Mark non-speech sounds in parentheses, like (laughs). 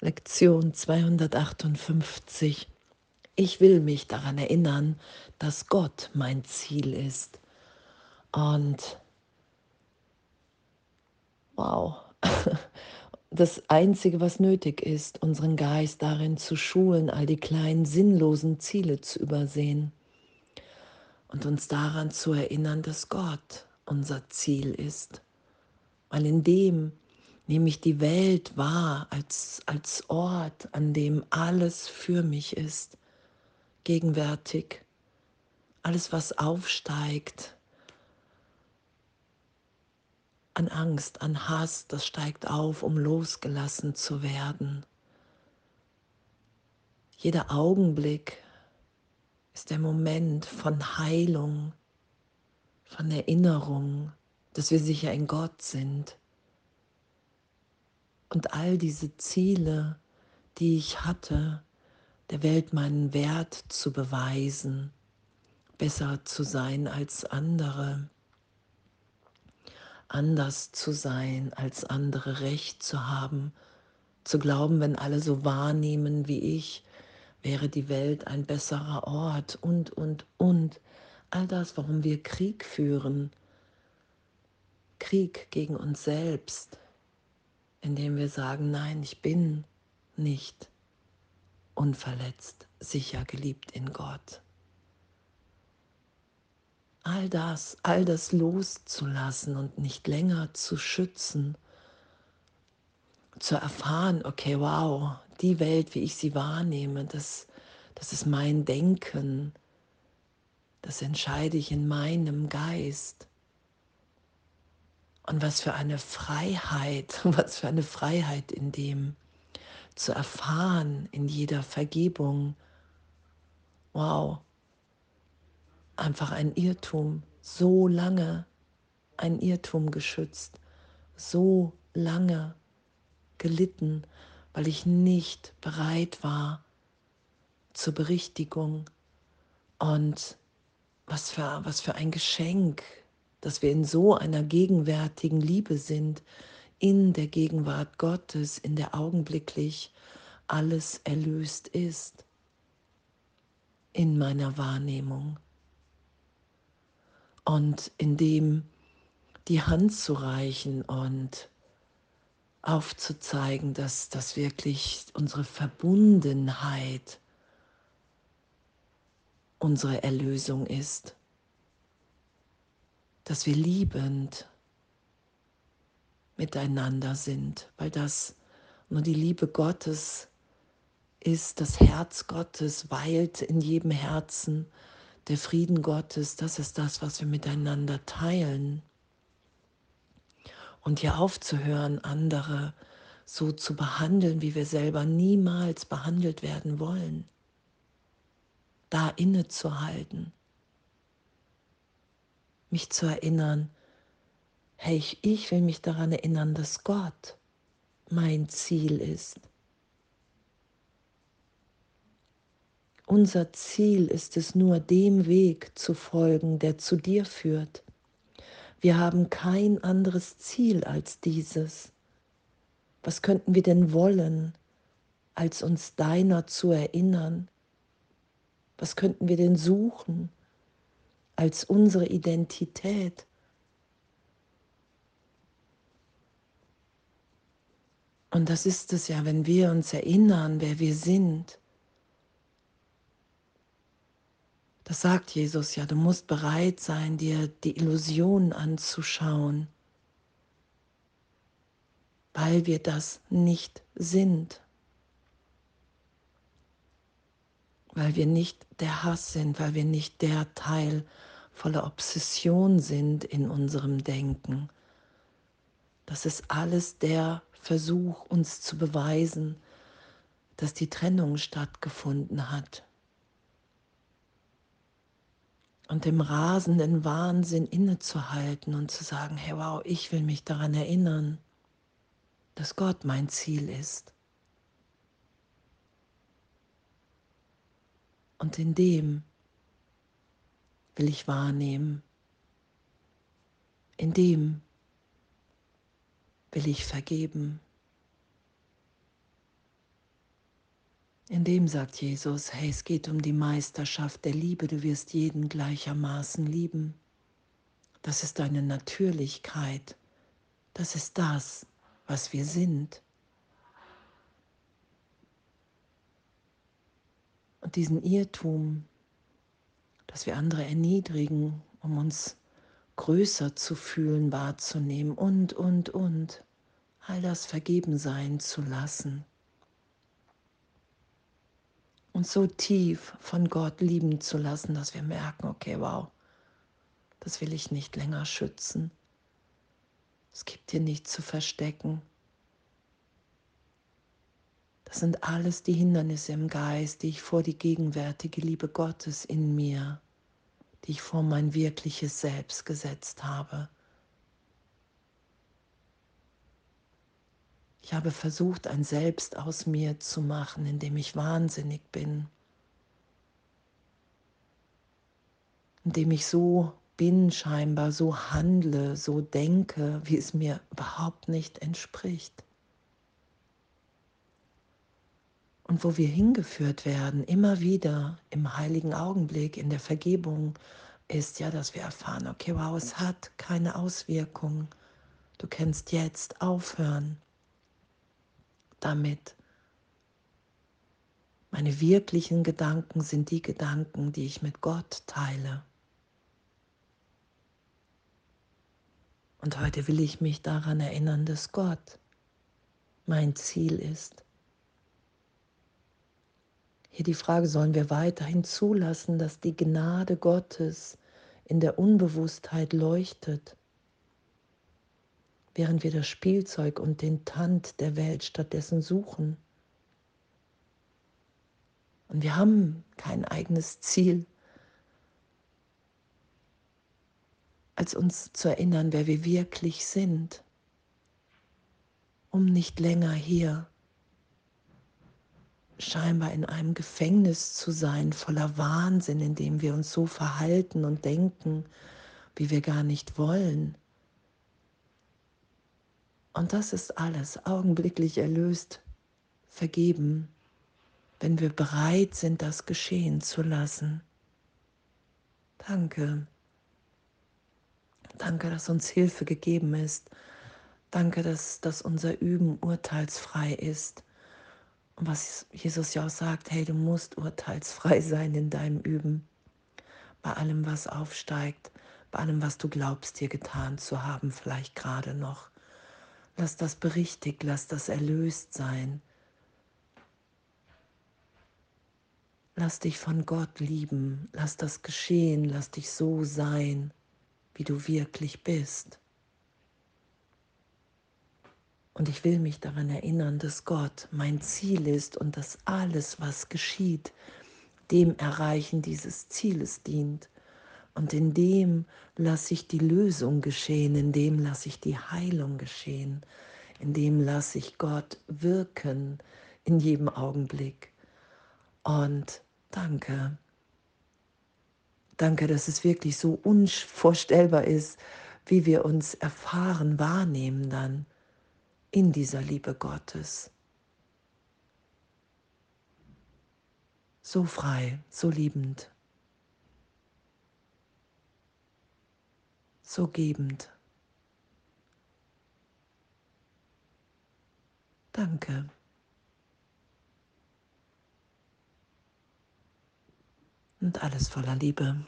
Lektion 258. Ich will mich daran erinnern, dass Gott mein Ziel ist. Und wow, (laughs) das Einzige, was nötig ist, unseren Geist darin zu schulen, all die kleinen sinnlosen Ziele zu übersehen und uns daran zu erinnern, dass Gott unser Ziel ist. Weil in dem nehme ich die Welt wahr als, als Ort, an dem alles für mich ist, gegenwärtig. Alles, was aufsteigt an Angst, an Hass, das steigt auf, um losgelassen zu werden. Jeder Augenblick ist der Moment von Heilung, von Erinnerung, dass wir sicher in Gott sind und all diese Ziele, die ich hatte, der Welt meinen Wert zu beweisen, besser zu sein als andere, anders zu sein als andere, recht zu haben, zu glauben, wenn alle so wahrnehmen wie ich, wäre die Welt ein besserer Ort und, und, und. All das, warum wir Krieg führen. Krieg gegen uns selbst, indem wir sagen, nein, ich bin nicht unverletzt, sicher geliebt in Gott. All das, all das loszulassen und nicht länger zu schützen, zu erfahren, okay, wow, die Welt, wie ich sie wahrnehme, das, das ist mein Denken, das entscheide ich in meinem Geist. Und was für eine Freiheit, (laughs) was für eine Freiheit in dem zu erfahren, in jeder Vergebung. Wow, einfach ein Irrtum, so lange ein Irrtum geschützt, so lange gelitten, weil ich nicht bereit war zur Berichtigung. Und was für, was für ein Geschenk, dass wir in so einer gegenwärtigen Liebe sind, in der Gegenwart Gottes, in der augenblicklich alles erlöst ist, in meiner Wahrnehmung. Und in dem die Hand zu reichen und aufzuzeigen, dass das wirklich unsere Verbundenheit, unsere Erlösung ist dass wir liebend miteinander sind, weil das nur die Liebe Gottes ist, das Herz Gottes weilt in jedem Herzen, der Frieden Gottes, das ist das, was wir miteinander teilen. Und hier aufzuhören, andere so zu behandeln, wie wir selber niemals behandelt werden wollen, da innezuhalten mich zu erinnern, hey, ich, ich will mich daran erinnern, dass Gott mein Ziel ist. Unser Ziel ist es nur, dem Weg zu folgen, der zu dir führt. Wir haben kein anderes Ziel als dieses. Was könnten wir denn wollen, als uns deiner zu erinnern? Was könnten wir denn suchen, als unsere Identität. Und das ist es ja, wenn wir uns erinnern, wer wir sind. Das sagt Jesus ja, du musst bereit sein, dir die Illusion anzuschauen, weil wir das nicht sind. Weil wir nicht der Hass sind, weil wir nicht der Teil voller Obsession sind in unserem Denken. Das ist alles der Versuch, uns zu beweisen, dass die Trennung stattgefunden hat. Und im rasenden Wahnsinn innezuhalten und zu sagen, hey wow, ich will mich daran erinnern, dass Gott mein Ziel ist. Und in dem will ich wahrnehmen. In dem will ich vergeben. In dem sagt Jesus, hey, es geht um die Meisterschaft der Liebe, du wirst jeden gleichermaßen lieben. Das ist deine Natürlichkeit, das ist das, was wir sind. Diesen Irrtum, dass wir andere erniedrigen, um uns größer zu fühlen, wahrzunehmen und, und, und, all das vergeben sein zu lassen uns so tief von Gott lieben zu lassen, dass wir merken, okay, wow, das will ich nicht länger schützen. Es gibt hier nichts zu verstecken. Das sind alles die Hindernisse im Geist, die ich vor die gegenwärtige Liebe Gottes in mir, die ich vor mein wirkliches Selbst gesetzt habe. Ich habe versucht, ein Selbst aus mir zu machen, in dem ich wahnsinnig bin, in dem ich so bin scheinbar, so handle, so denke, wie es mir überhaupt nicht entspricht. Und wo wir hingeführt werden, immer wieder im heiligen Augenblick, in der Vergebung, ist ja, dass wir erfahren, okay, wow, es hat keine Auswirkung. Du kannst jetzt aufhören damit. Meine wirklichen Gedanken sind die Gedanken, die ich mit Gott teile. Und heute will ich mich daran erinnern, dass Gott mein Ziel ist. Hier die Frage, sollen wir weiterhin zulassen, dass die Gnade Gottes in der Unbewusstheit leuchtet? während wir das Spielzeug und den Tand der Welt stattdessen suchen. Und wir haben kein eigenes Ziel, als uns zu erinnern, wer wir wirklich sind, um nicht länger hier scheinbar in einem Gefängnis zu sein, voller Wahnsinn, in dem wir uns so verhalten und denken, wie wir gar nicht wollen. Und das ist alles augenblicklich erlöst, vergeben, wenn wir bereit sind, das geschehen zu lassen. Danke. Danke, dass uns Hilfe gegeben ist. Danke, dass, dass unser Üben urteilsfrei ist. Was Jesus ja auch sagt, hey, du musst urteilsfrei (laughs) sein in deinem Üben. Bei allem, was aufsteigt, bei allem, was du glaubst, dir getan zu haben, vielleicht gerade noch. Lass das berichtigt, lass das erlöst sein. Lass dich von Gott lieben, lass das geschehen, lass dich so sein, wie du wirklich bist. Und ich will mich daran erinnern, dass Gott mein Ziel ist und dass alles, was geschieht, dem Erreichen dieses Zieles dient. Und in dem lasse ich die Lösung geschehen, in dem lasse ich die Heilung geschehen, in dem lasse ich Gott wirken in jedem Augenblick. Und danke. Danke, dass es wirklich so unvorstellbar ist, wie wir uns erfahren, wahrnehmen dann in dieser Liebe Gottes. So frei, so liebend. so gebend. Danke. Und alles voller Liebe.